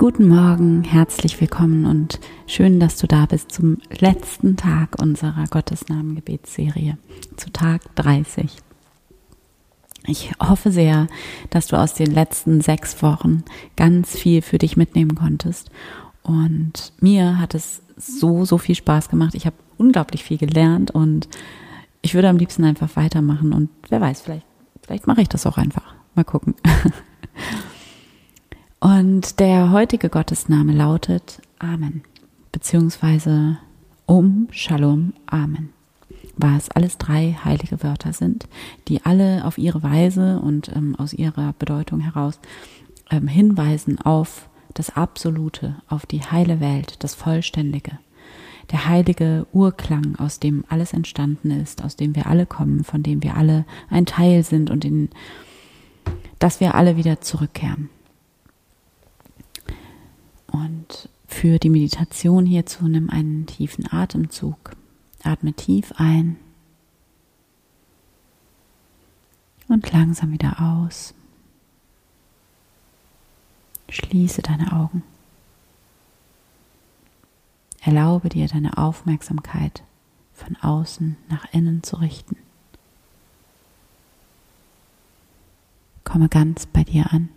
Guten Morgen, herzlich willkommen und schön, dass du da bist zum letzten Tag unserer Gottesnamen-Gebetsserie, zu Tag 30. Ich hoffe sehr, dass du aus den letzten sechs Wochen ganz viel für dich mitnehmen konntest. Und mir hat es so, so viel Spaß gemacht. Ich habe unglaublich viel gelernt und ich würde am liebsten einfach weitermachen. Und wer weiß, vielleicht, vielleicht mache ich das auch einfach. Mal gucken. Und der heutige Gottesname lautet Amen, beziehungsweise Um Shalom Amen, was alles drei heilige Wörter sind, die alle auf ihre Weise und ähm, aus ihrer Bedeutung heraus ähm, hinweisen auf das Absolute, auf die heile Welt, das Vollständige, der heilige Urklang, aus dem alles entstanden ist, aus dem wir alle kommen, von dem wir alle ein Teil sind und in dass wir alle wieder zurückkehren. Und für die Meditation hierzu nimm einen tiefen Atemzug. Atme tief ein und langsam wieder aus. Schließe deine Augen. Erlaube dir deine Aufmerksamkeit von außen nach innen zu richten. Komme ganz bei dir an.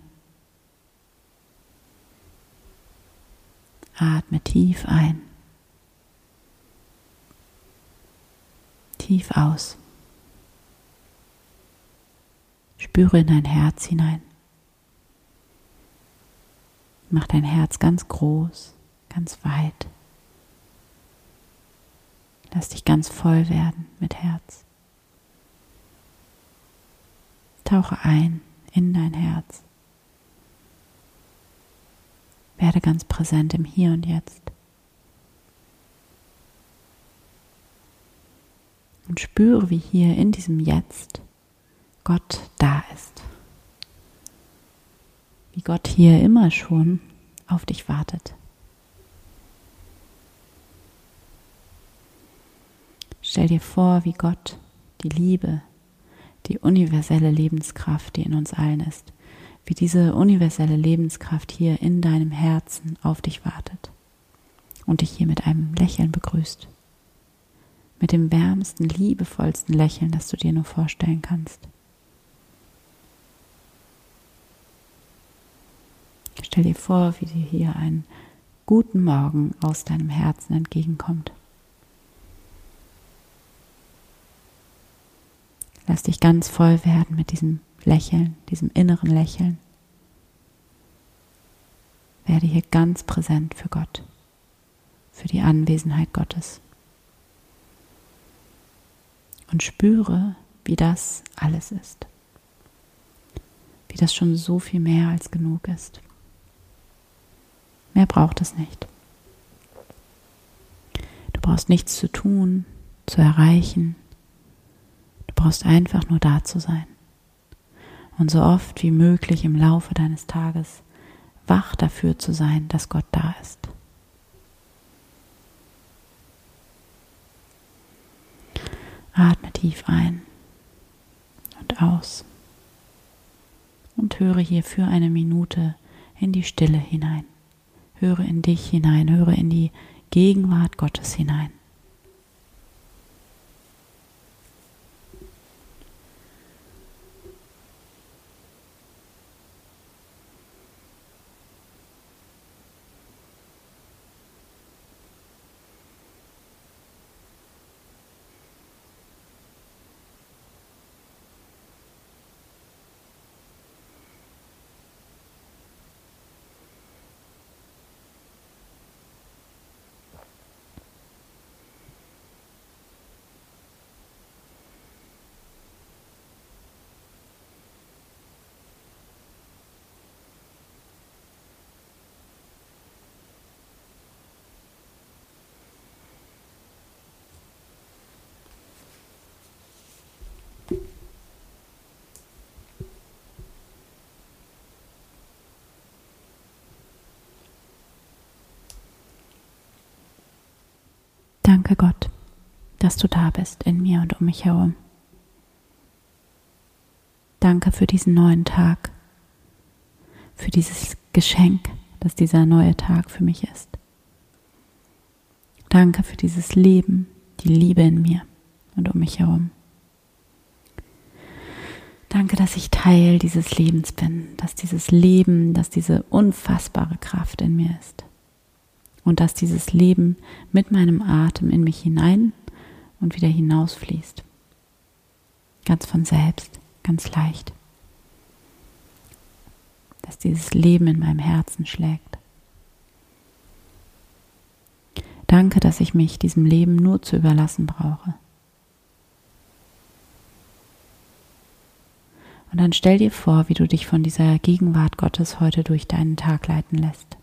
Atme tief ein. Tief aus. Spüre in dein Herz hinein. Mach dein Herz ganz groß, ganz weit. Lass dich ganz voll werden mit Herz. Tauche ein in dein Herz. Werde ganz präsent im Hier und Jetzt. Und spüre, wie hier in diesem Jetzt Gott da ist. Wie Gott hier immer schon auf dich wartet. Stell dir vor, wie Gott die Liebe, die universelle Lebenskraft, die in uns allen ist, wie diese universelle Lebenskraft hier in deinem Herzen auf dich wartet und dich hier mit einem Lächeln begrüßt. Mit dem wärmsten, liebevollsten Lächeln, das du dir nur vorstellen kannst. Stell dir vor, wie dir hier ein guten Morgen aus deinem Herzen entgegenkommt. Lass dich ganz voll werden mit diesem Lächeln, diesem inneren Lächeln. Werde hier ganz präsent für Gott, für die Anwesenheit Gottes. Und spüre, wie das alles ist. Wie das schon so viel mehr als genug ist. Mehr braucht es nicht. Du brauchst nichts zu tun, zu erreichen. Du brauchst einfach nur da zu sein und so oft wie möglich im Laufe deines Tages wach dafür zu sein, dass Gott da ist. Atme tief ein und aus und höre hier für eine Minute in die Stille hinein. Höre in dich hinein, höre in die Gegenwart Gottes hinein. Danke Gott, dass du da bist in mir und um mich herum. Danke für diesen neuen Tag, für dieses Geschenk, dass dieser neue Tag für mich ist. Danke für dieses Leben, die Liebe in mir und um mich herum. Danke, dass ich Teil dieses Lebens bin, dass dieses Leben, dass diese unfassbare Kraft in mir ist und dass dieses Leben mit meinem Atem in mich hinein und wieder hinausfließt. Ganz von selbst, ganz leicht. Dass dieses Leben in meinem Herzen schlägt. Danke, dass ich mich diesem Leben nur zu überlassen brauche. Und dann stell dir vor, wie du dich von dieser Gegenwart Gottes heute durch deinen Tag leiten lässt.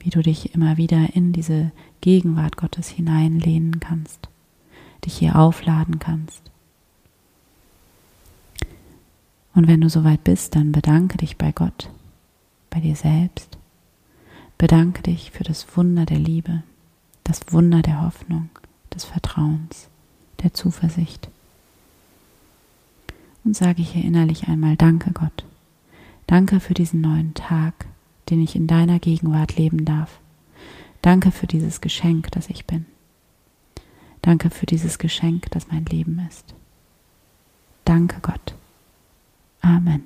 Wie du dich immer wieder in diese Gegenwart Gottes hineinlehnen kannst, dich hier aufladen kannst. Und wenn du soweit bist, dann bedanke dich bei Gott, bei dir selbst. Bedanke dich für das Wunder der Liebe, das Wunder der Hoffnung, des Vertrauens, der Zuversicht und sage hier innerlich einmal Danke Gott. Danke für diesen neuen Tag, den ich in deiner Gegenwart leben darf. Danke für dieses Geschenk, das ich bin. Danke für dieses Geschenk, das mein Leben ist. Danke Gott. Amen.